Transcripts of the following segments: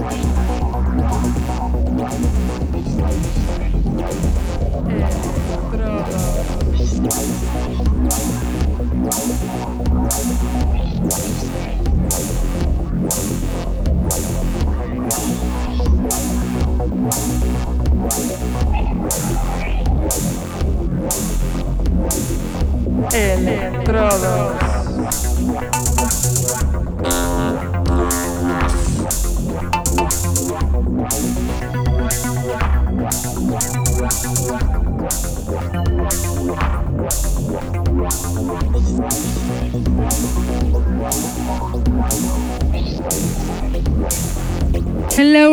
Estrada. Electrodos.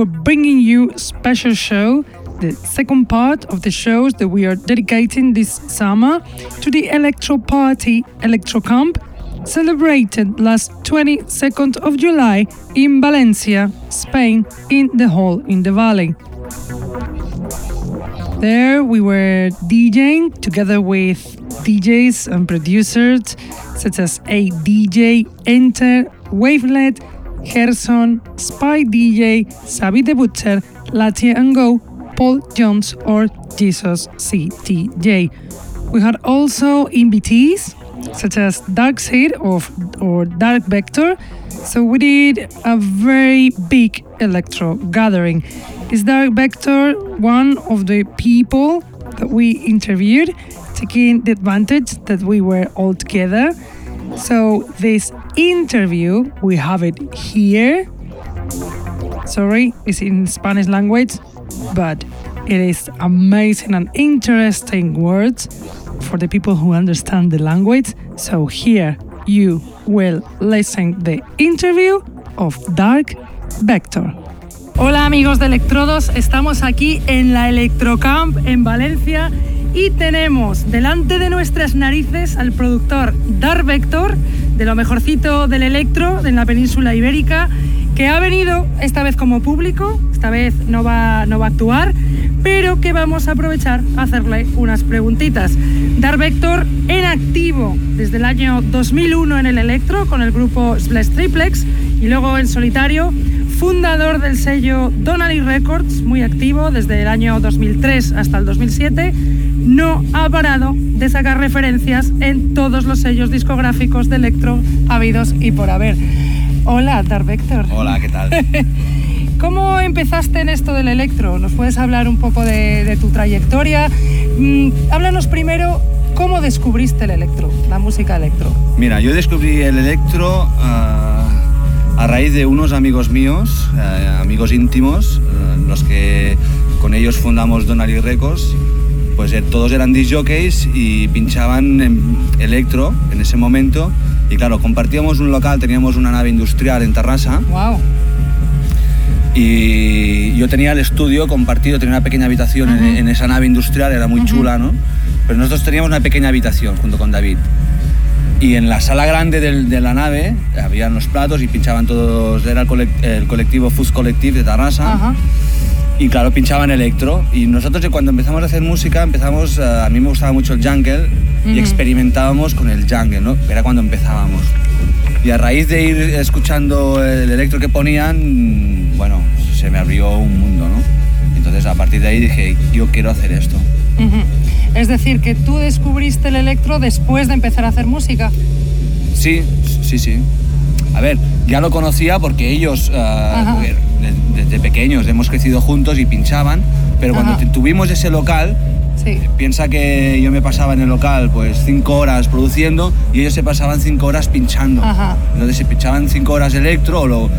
We're bringing you special show, the second part of the shows that we are dedicating this summer to the Electro Party Electro Camp celebrated last 22nd of July in Valencia, Spain, in the hall in the valley. There we were DJing together with DJs and producers such as a DJ Enter, Wavelet, Gerson, Spy DJ, Sabi the Butcher, Latia and Go, Paul Jones, or Jesus CTJ. We had also invitees such as Darkseid of or Dark Vector. So we did a very big electro gathering. Is Dark Vector one of the people that we interviewed, taking the advantage that we were all together? So this interview, we have it here. Sorry, it's in Spanish language, but it is amazing and interesting words for the people who understand the language. So here you will listen the interview of Dark Vector. Hola amigos de Electrodos, estamos aquí en la Electrocamp en Valencia y tenemos delante de nuestras narices al productor Dark Vector, de lo mejorcito del electro en la península ibérica, que ha venido esta vez como público, esta vez no va, no va a actuar, pero que vamos a aprovechar a hacerle unas preguntitas. Dark Vector en activo desde el año 2001 en el electro con el grupo Splash Triplex y luego en solitario fundador del sello Donnelly Records, muy activo desde el año 2003 hasta el 2007, no ha parado de sacar referencias en todos los sellos discográficos de electro habidos y por haber. Hola, Dark Vector. Hola, ¿qué tal? ¿Cómo empezaste en esto del electro? ¿Nos puedes hablar un poco de, de tu trayectoria? Mm, háblanos primero ¿Cómo descubriste el electro, la música electro? Mira, yo descubrí el electro ah, a raíz de unos amigos míos, eh, amigos íntimos, eh, los que con ellos fundamos Donali Records. Pues eh, todos eran disc jockeys y pinchaban en electro en ese momento. Y claro, compartíamos un local, teníamos una nave industrial en Tarrasa. Wow. Y yo tenía el estudio compartido, tenía una pequeña habitación en, Ujú. en esa nave industrial, era muy chula, ¿no? Pero nosotros teníamos una pequeña habitación junto con David. Y en la sala grande del- de la nave habían los platos y pinchaban todos, era el, colec- el colectivo Fuzz Collective de Tarrasa. Y claro, pinchaban electro. Y nosotros cuando empezamos a hacer música, empezamos, eh, a mí me gustaba mucho el jungle Ujú. y experimentábamos con el jungle, ¿no? Era cuando empezábamos. Y a raíz de ir escuchando el electro que ponían, bueno, se me abrió un mundo, ¿no? Entonces a partir de ahí dije, yo quiero hacer esto. Es decir, que tú descubriste el electro después de empezar a hacer música. Sí, sí, sí. A ver, ya lo conocía porque ellos, Ajá. De- desde pequeños, hemos crecido juntos y pinchaban, pero cuando Ajá. tuvimos ese local, Sí. Piensa que yo me pasaba en el local pues cinco horas produciendo y ellos se pasaban cinco horas pinchando. Ajá. Entonces se pinchaban cinco horas electro o lo,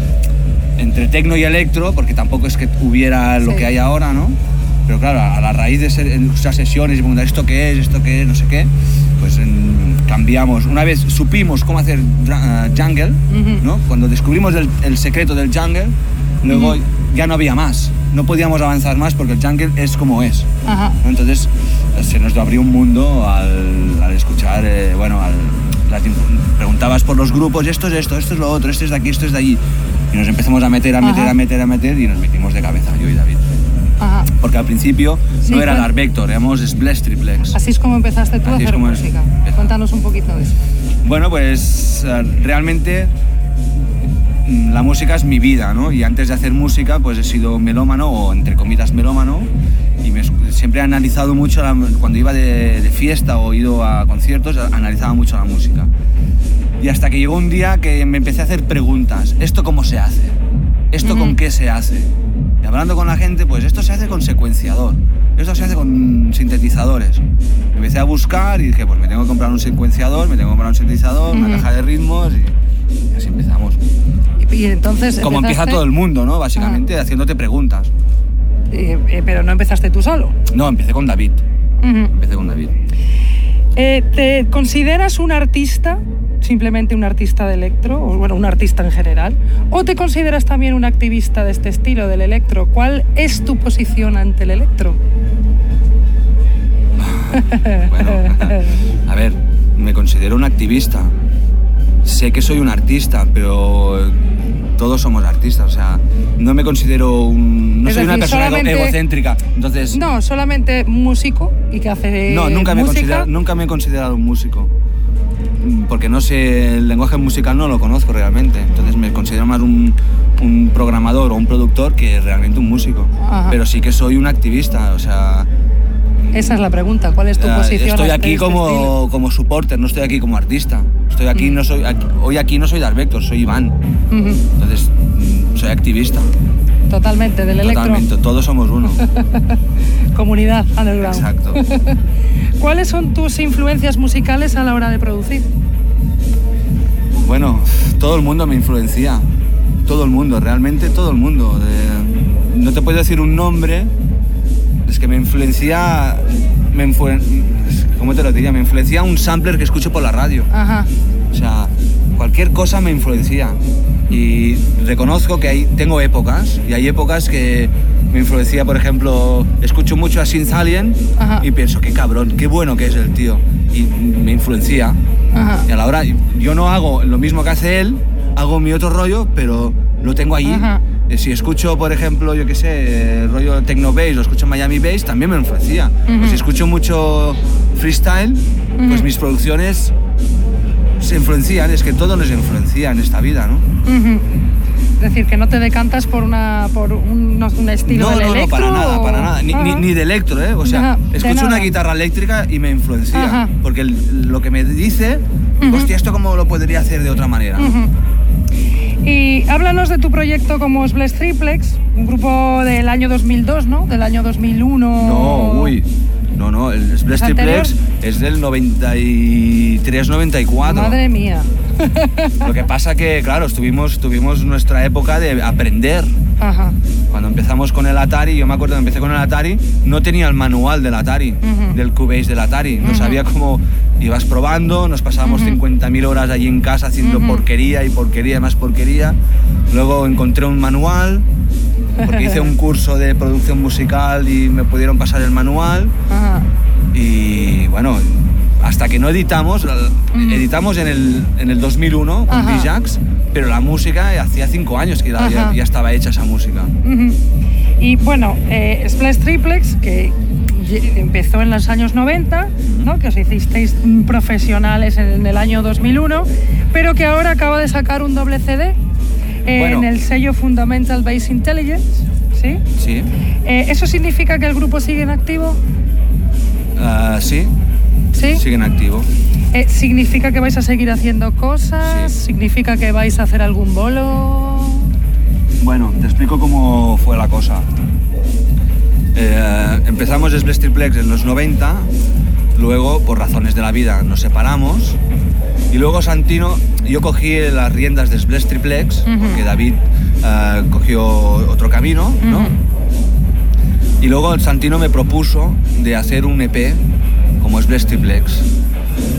entre tecno y electro, porque tampoco es que hubiera lo Sí. que hay ahora, ¿no? Pero claro, a la raíz de esas sesiones y preguntar esto qué es, esto qué es, no sé qué, pues en- cambiamos. Una vez supimos cómo hacer eh, jungle. ¿no? Cuando descubrimos el, el secreto del jungle, luego ya no había más. No podíamos avanzar más porque el jungle es como es. Entonces se nos abrió un mundo al, al escuchar, eh, bueno, al, las preguntabas por los grupos, esto es esto, esto es lo otro, esto es de aquí, esto es de allí. Y nos empezamos a meter, a meter, Ajá. a meter, a meter y nos metimos de cabeza, yo y David. Ajá. Porque al principio Sí, no era cuen- Dark Vector, éramos Splash Triplex. Así es como empezaste tú a Así es hacer música. Cuéntanos un poquito de eso. Bueno, pues eh, realmente la música es mi vida, ¿no? Y antes de hacer música, pues he sido melómano, o entre comillas melómano, y me siempre he analizado mucho, la- cuando iba de, de fiesta o ido a conciertos, analizaba mucho la música. Y hasta que llegó un día que me empecé a hacer preguntas, ¿esto cómo se hace? ¿Esto Ujú. con qué se hace? Y hablando con la gente, pues esto se hace con secuenciador, esto se hace con sintetizadores. Empecé a buscar y dije, pues me tengo que comprar un secuenciador, me tengo que comprar un sintetizador, Ujú. una caja de ritmos y así empezamos. Y, y entonces. Como empieza todo el mundo, ¿no? Básicamente haciéndote preguntas. Eh, eh, pero no empezaste tú solo. No, empecé con David. Empecé con David. Eh, ¿Te consideras un artista, simplemente un artista de electro, o bueno, un artista en general? ¿O te consideras también un activista de este estilo, del electro? ¿Cuál es tu posición ante el electro? Bueno, a ver, me considero un activista. Sé que soy un artista, pero todos somos artistas. O sea, no me considero un. No Es soy una decir, persona ego- solamente- egocéntrica. Entonces. No, solamente músico y que hace No, nunca me, he música. considerado, nunca me he considerado un músico. Mm, Porque no sé, el lenguaje musical no lo conozco realmente. Entonces me considero más un, un programador o un productor que realmente un músico. Ajá. Pero sí que soy un activista, o sea. Esa es la pregunta, ¿cuál es tu eh, posición? Estoy aquí este como, como supporter, no estoy aquí como artista. Estoy aquí, Mm. no soy, aquí- hoy aquí no soy Dark Vector, soy Iván. Entonces, mm, soy activista. Totalmente, del electro. Totalmente, todos somos uno. Comunidad underground. Exacto. ¿Cuáles son tus influencias musicales a la hora de producir? Bueno, todo el mundo me influencia. Todo el mundo, realmente todo el mundo. De- no te puedo decir un nombre. Es que me influencia. Me influ- ¿Cómo te lo diría? Me influencia un sampler que escucho por la radio. Ajá. O sea, cualquier cosa me influencia. Y reconozco que hay, tengo épocas, y hay épocas que me influencia, por ejemplo, escucho mucho a Synth Alien Ajá. y pienso, qué cabrón, qué bueno que es el tío. Y me influencia. Ajá. Y a la hora, yo no hago lo mismo que hace él, hago mi otro rollo, pero lo tengo allí. Ajá. Eh, Si escucho, por ejemplo, yo qué sé, el rollo Techno Bass o escucho Miami Bass, también me influencia. Si escucho mucho freestyle, pues mis producciones se influencian, es que todo nos influencia en esta vida, ¿no? Es decir, que no te decantas por una por un, estilo No, del no, no, para nada, o- para nada. Ni, ni, Ajá. ni de electro, ¿eh? O sea, Ajá, escucho una guitarra eléctrica y me influencia. Ajá. Porque el- lo que me dice, hostia, ¿esto cómo lo podría hacer de otra manera? Y háblanos de tu proyecto como Splash Triplex, un grupo del año 2002, ¿no? Del año 2001. No, uy. No, no, el Splash? Triplex es del 93-94. Madre mía. Lo que pasa que, claro, estuvimos, tuvimos nuestra época de aprender. Ajá. Cuando empezamos con el Atari, yo me acuerdo que empecé con el Atari, no tenía el manual del Atari, Ujú. del Cubase del Atari. No Ujú. sabía cómo ibas probando, nos pasábamos Ujú. 50.000 horas allí en casa haciendo porquería y porquería y más porquería. Luego encontré un manual, porque hice un curso de producción musical y me pudieron pasar el manual. Ajá. Y bueno, hasta que no editamos, editamos en el, en el 2001 con. Djax, pero la música hacía cinco años que ya, ya estaba hecha esa música. Y bueno, eh, Splash Triplex, que empezó en los años 90, ¿no? que os hicisteis profesionales en el año 2001, pero que ahora acaba de sacar un doble CD Bueno. en el sello Fundamental Base Intelligence. ¿sí? Sí, Eh, ¿Eso significa que el grupo sigue en activo? Ah, sí, ¿Sí? sigue en activo. Eh, ¿Significa que vais a seguir haciendo cosas? Sí. ¿Significa que vais a hacer algún bolo? Bueno, te explico cómo fue la cosa. Eh, empezamos Splash Triplex en los 90, luego por razones de la vida nos separamos y luego Santino, yo cogí las riendas de Splash Triplex Ujú. porque David eh, cogió otro camino. Y luego Santino me propuso de hacer un EP como Splash Triplex.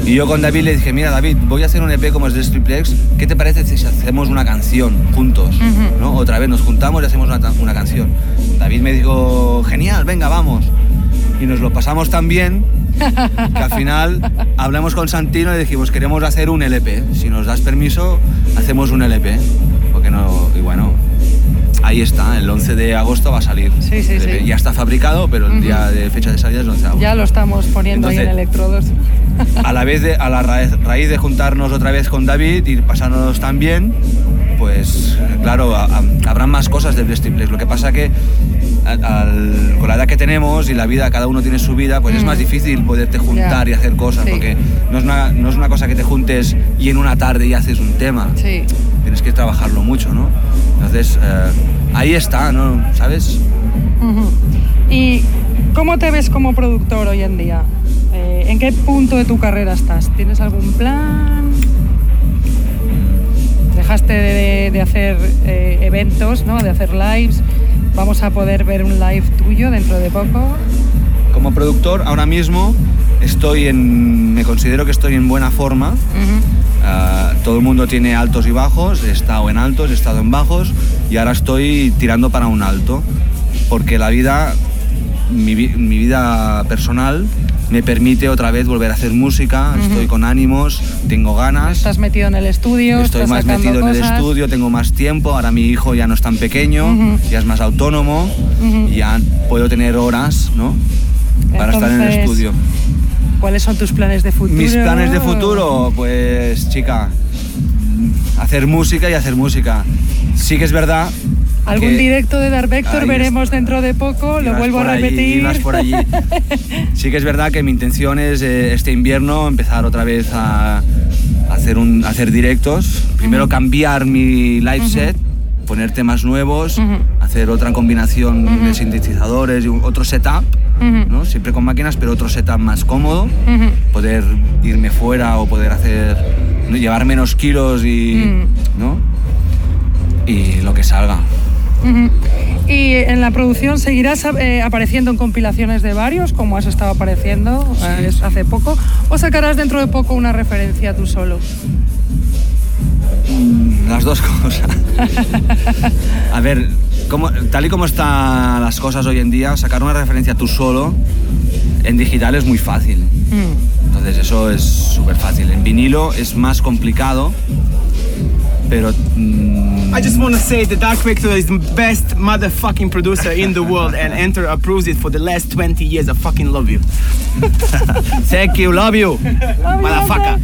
Y yo con David le dije, mira David, voy a hacer un EP como Splash Triplex, ¿qué te parece si hacemos una canción juntos? ¿no? Otra vez nos juntamos y hacemos una canción. David me dijo, genial, venga, vamos. Y nos lo pasamos tan bien que al final hablamos con Santino y dijimos, queremos hacer un LP. Si nos das permiso, hacemos un LP. Porque no, y bueno, ahí está, el 11 de agosto va a salir. Sí, sí, sí. Ya está fabricado, pero el día de fecha de salida es el 11 de agosto. Ya lo estamos poniendo ahí en electrodos. A la vez de, a la raíz, raíz de juntarnos otra vez con David y pasándonos tan bien, pues claro, a- a- habrán más cosas de Blast Triplex. Lo que pasa que al- con la edad que tenemos y la vida, cada uno tiene su vida, pues es Mm. más difícil poderte juntar Ya. y hacer cosas, Sí. porque no es, una, no es una cosa que te juntes y en una tarde y haces un tema. Sí. Tienes que trabajarlo mucho, ¿no? Entonces, eh, ahí está, ¿no? ¿Sabes? Ujú. ¿Y cómo te ves como productor hoy en día? Eh, ¿En qué punto de tu carrera estás? ¿Tienes algún plan? Dejaste de, de hacer eh, eventos, ¿no? de hacer lives. Vamos a poder ver un live tuyo dentro de poco. Como productor, ahora mismo estoy en. Me considero que estoy en buena forma. Ah, todo el mundo tiene altos y bajos, he estado en altos, he estado en bajos y ahora estoy tirando para un alto. Porque la vida, mi, vi- mi vida personal, me permite otra vez volver a hacer música, estoy con ánimos, tengo ganas. Estás metido en el estudio, Estoy más metido en el estudio, tengo más tiempo, ahora mi hijo ya no es tan pequeño, ya es más autónomo, ya puedo tener horas, ¿no? Para estar en el estudio. ¿Cuáles son tus planes de futuro? Mis planes de futuro, pues chica, hacer música y hacer música. Sí que es verdad. Algún que- directo de Dark Vector veremos está. dentro de poco, lo vuelvo a allí, repetir. ibas por allí. Sí que es verdad que mi intención es eh, este invierno empezar otra vez a, hacer, un, a hacer directos. Primero cambiar mi live set, poner temas nuevos, hacer otra combinación de sintetizadores y un- otro setup. ¿no? siempre con máquinas, pero otro setup más cómodo. Poder irme fuera o poder hacer llevar menos kilos y. ¿no? y lo que salga. Y en la producción seguirás eh, apareciendo en compilaciones de varios, como has estado apareciendo eh, hace poco, o sacarás dentro de poco una referencia tú solo. Las dos cosas. A ver, como- tal y como están las cosas hoy en día, sacar una referencia tú solo en digital es muy fácil. Mm. Entonces eso es súper fácil. En vinilo es más complicado, pero... mm, I just want to say that Dark Vector is the best motherfucking producer in the world, and Enter approves it for the last 20 years. I fucking love you. Thank you, love you. Motherfucker.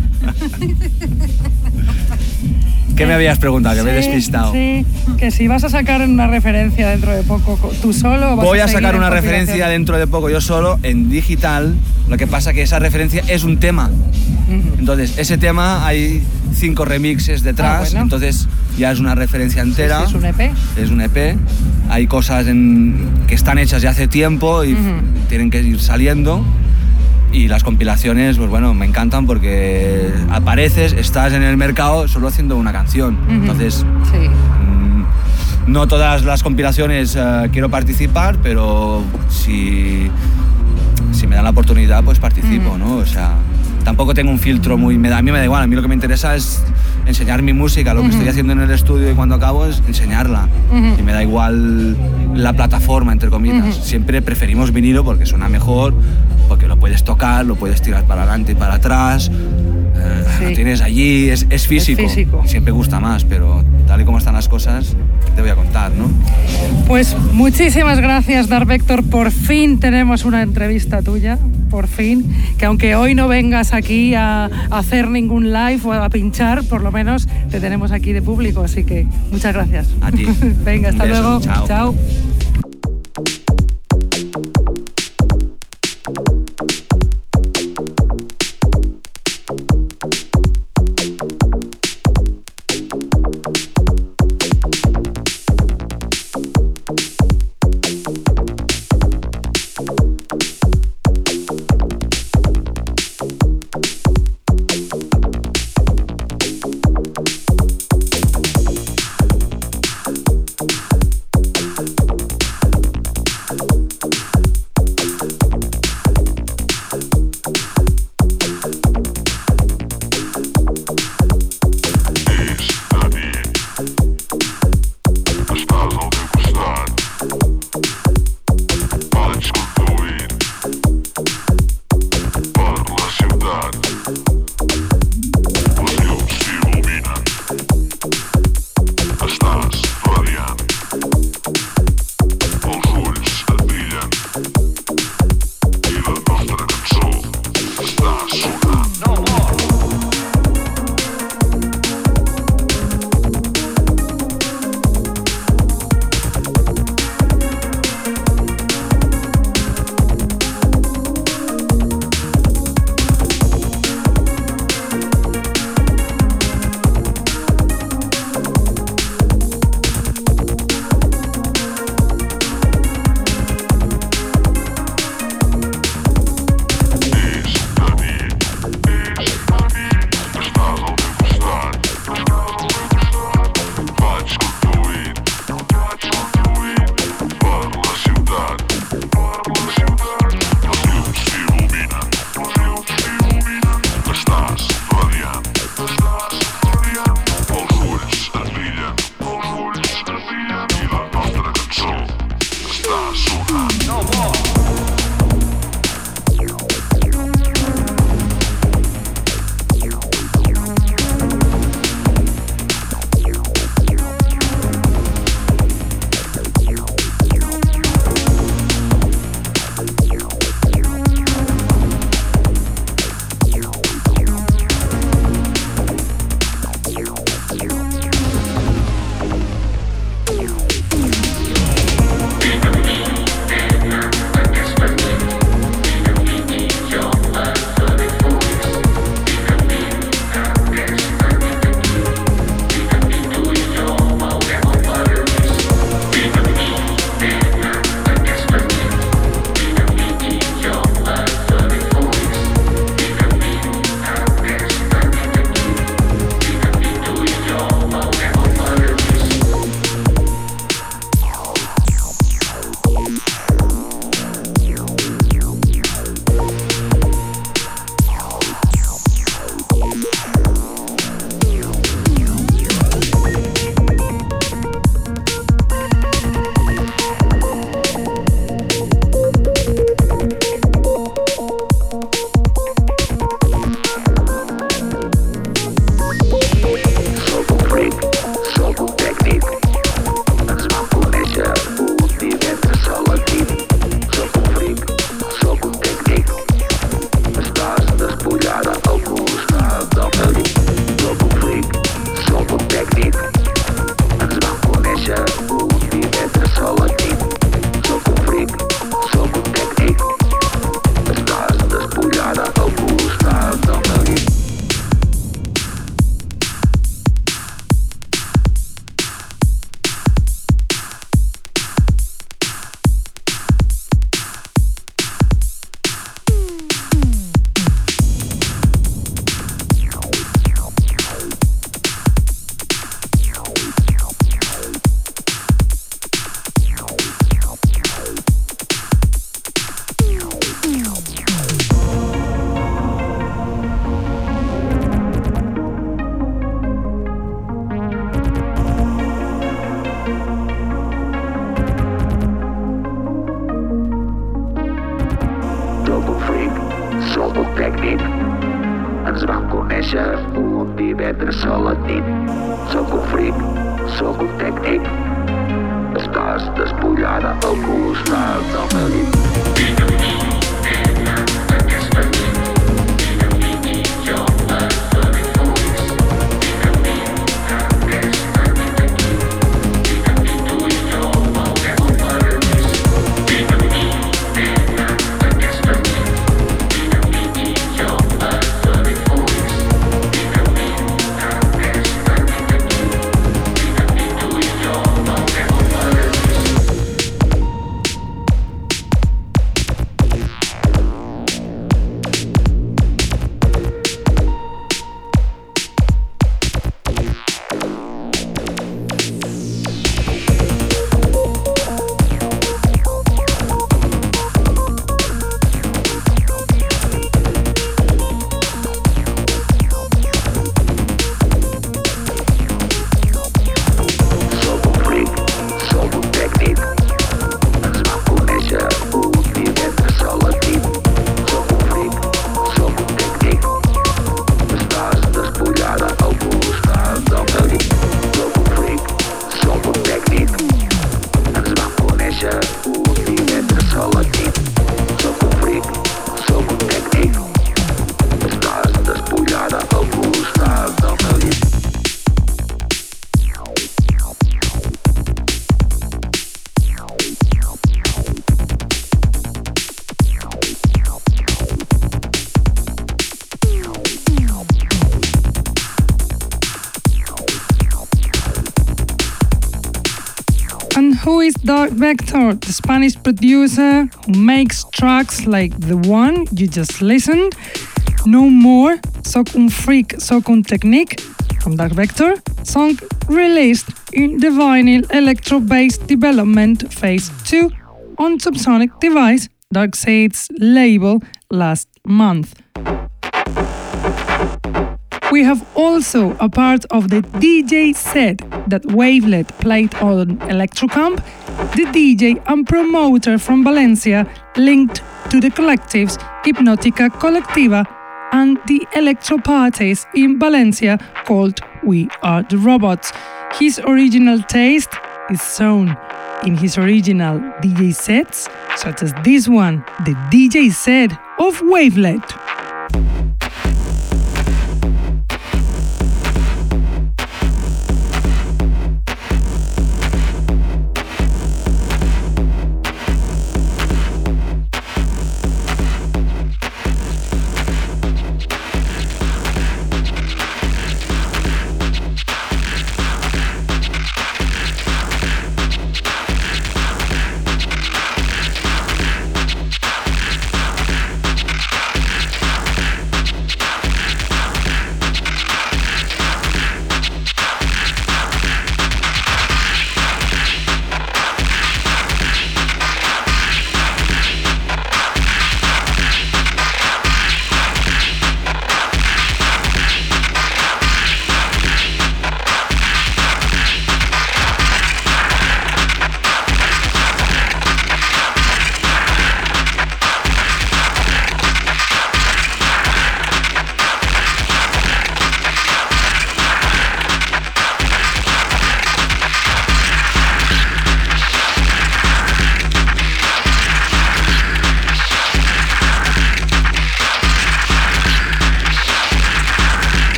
¿Qué me habías preguntado? Que me he Sí, despistado. Sí, que si vas a sacar una referencia dentro de poco co- tú solo. o vas Voy a seguir sacar en una compilación? referencia dentro de poco yo solo en digital. Lo que pasa que esa referencia es un tema. Entonces, ese tema hay cinco remixes detrás, Ah, bueno. entonces ya es una referencia entera. Sí, es un EP. Es un EP. Hay cosas en- que están hechas ya hace tiempo y tienen que ir saliendo. Y las compilaciones, pues bueno, me encantan porque apareces, estás en el mercado solo haciendo una canción. Entonces, Sí. mm, no todas las compilaciones eh, quiero participar, pero si, si me dan la oportunidad, pues participo. ¿no? O sea, tampoco tengo un filtro muy... me da- a mí me da igual, a mí lo que me interesa es enseñar mi música, lo que Ujú. estoy haciendo en el estudio y cuando acabo es enseñarla. Ujú. Y me da igual la plataforma, entre comillas. Ujú. Siempre preferimos vinilo porque suena mejor, porque lo puedes tocar, lo puedes tirar para adelante y para atrás. eh, Sí. Lo tienes allí, es, es físico. físico. Siempre gusta más, pero tal y como están las cosas, ¿qué te voy a contar, no? Pues muchísimas gracias, Dar Vector. Por fin tenemos una entrevista tuya, por fin. Que aunque hoy no vengas aquí a, a hacer ningún live o a pinchar, por lo menos te tenemos aquí de público. Así que muchas gracias. A ti. Venga, hasta beso, luego. chao. chao. And who is Dark Vector, the Spanish producer who makes tracks like the one you just listened? No More, Soc un Freak, Soc un Technique from Dark Vector, song released in the vinyl electro bass development phase 2 on Subsonic Device, Darkseid's label, last month. We have also a part of the DJ set that Wavelet played on Electrocamp, the DJ and promoter from Valencia linked to the collectives Hypnotica Colectiva and the electro parties in Valencia called We Are the Robots. His original taste is shown in his original DJ sets, such as this one, the DJ set of Wavelet.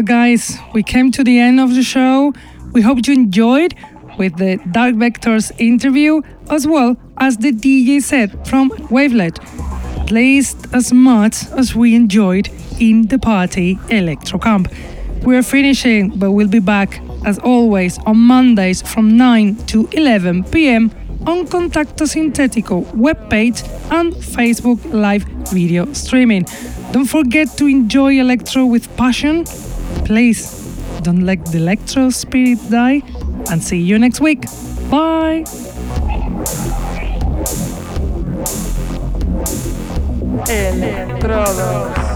Well, guys, we came to the end of the show. We hope you enjoyed with the Dark Vectors interview as well as the DJ set from Wavelet, at least as much as we enjoyed in the party Electro Camp. We're finishing, but we'll be back as always on Mondays from 9 to 11 pm on Contacto Sintetico webpage and Facebook live video streaming. Don't forget to enjoy electro with passion. Please don't let the electro spirit die, and see you next week. Bye! Electrodos.